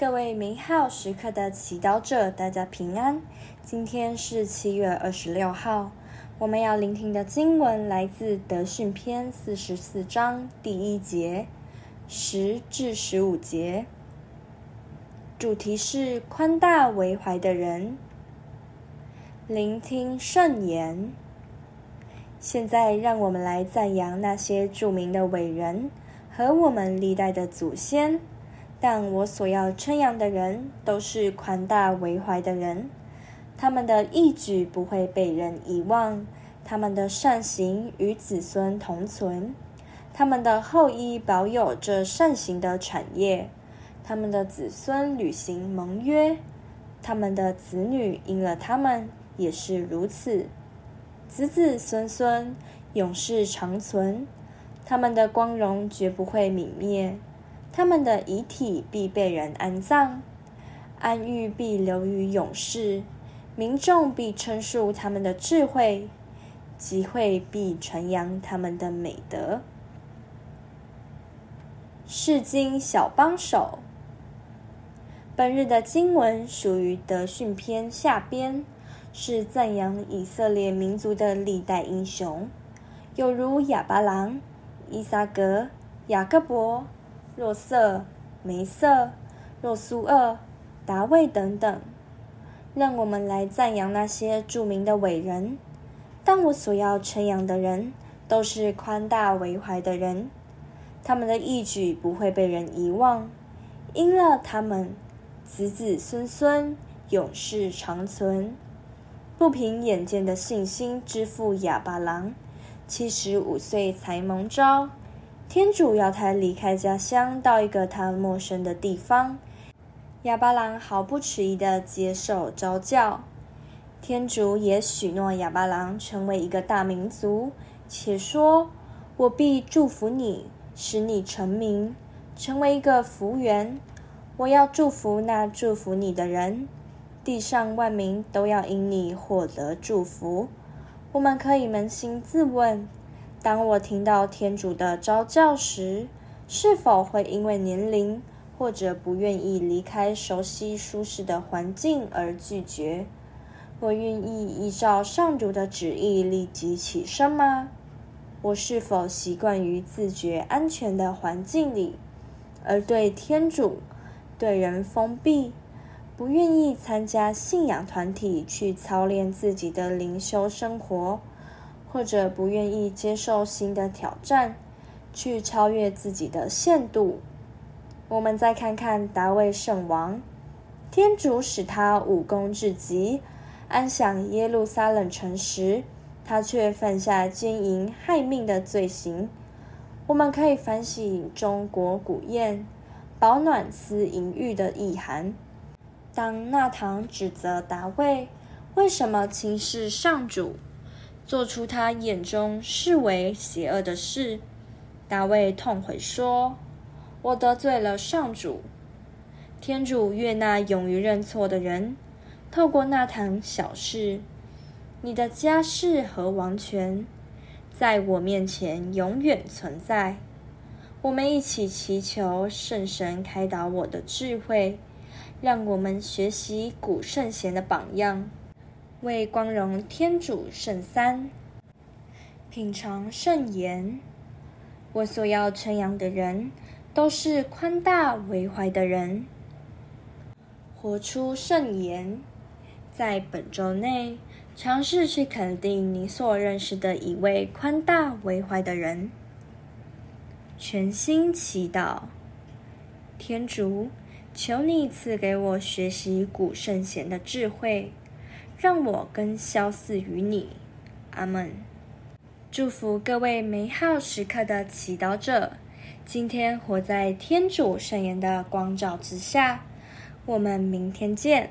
各位美好时刻的祈祷者，大家平安。今天是七月二十六号，我们要聆听的经文来自《德训篇》四十四章第一节十至十五节，主题是宽大为怀的人。聆听圣言。现在，让我们来赞扬那些著名的伟人和我们历代的祖先。但我所要称扬的人，都是宽大为怀的人。他们的义举不会被人遗忘，他们的善行与子孙同存，他们的后裔保有这善行的产业，他们的子孙履行盟约，他们的子女因了他们也是如此，子子孙孙永世长存，他们的光荣绝不会泯灭。他们的遗体必被人安葬，安愈必留于永世，民众必称述他们的智慧，集会必传扬他们的美德。世经小帮手，本日的经文属于德训篇下边，是赞扬以色列民族的历代英雄，有如亚巴郎、伊撒格、雅各伯。若瑟、梅瑟、若苏厄、达味等等，让我们来赞扬那些著名的伟人。但我所要称扬的人，都是宽大为怀的人，他们的义举不会被人遗忘，因了他们，子子孙孙永世长存。不凭眼见的信心支付哑巴郎，七十五岁才蒙召。天主要他离开家乡，到一个他陌生的地方。亚巴郎毫不迟疑地接受召叫。天主也许诺亚巴郎成为一个大民族，且说：“我必祝福你，使你成名，成为一个福源。我要祝福那祝福你的人，地上万民都要因你获得祝福。”我们可以扪心自问。当我听到天主的召叫时，是否会因为年龄或者不愿意离开熟悉舒适的环境而拒绝？我愿意依照上主的旨意立即起身吗？我是否习惯于自觉安全的环境里，而对天主、对人封闭，不愿意参加信仰团体去操练自己的灵修生活？或者不愿意接受新的挑战，去超越自己的限度。我们再看看达味圣王，天主使他武功至极，安享耶路撒冷城时，他却犯下奸淫害命的罪行。我们可以反省中国古谚“饱暖思淫欲”的意涵。当纳堂指责达卫为什么轻视上主，做出他眼中视为邪恶的事，大卫痛悔说：“我得罪了上主。”天主悦纳勇于认错的人。透过那堂小事，你的家世和王权，在我面前永远存在。我们一起祈求圣神开导我的智慧，让我们学习古圣贤的榜样。为光荣天主圣三，品尝圣言。我所要称扬的人，都是宽大为怀的人。活出圣言，在本周内尝试去肯定你所认识的一位宽大为怀的人。全心祈祷，天主，求你赐给我学习古圣贤的智慧。让我更消逝于你，阿门。祝福各位美好时刻的祈祷者，今天活在天主圣言的光照之下。我们明天见。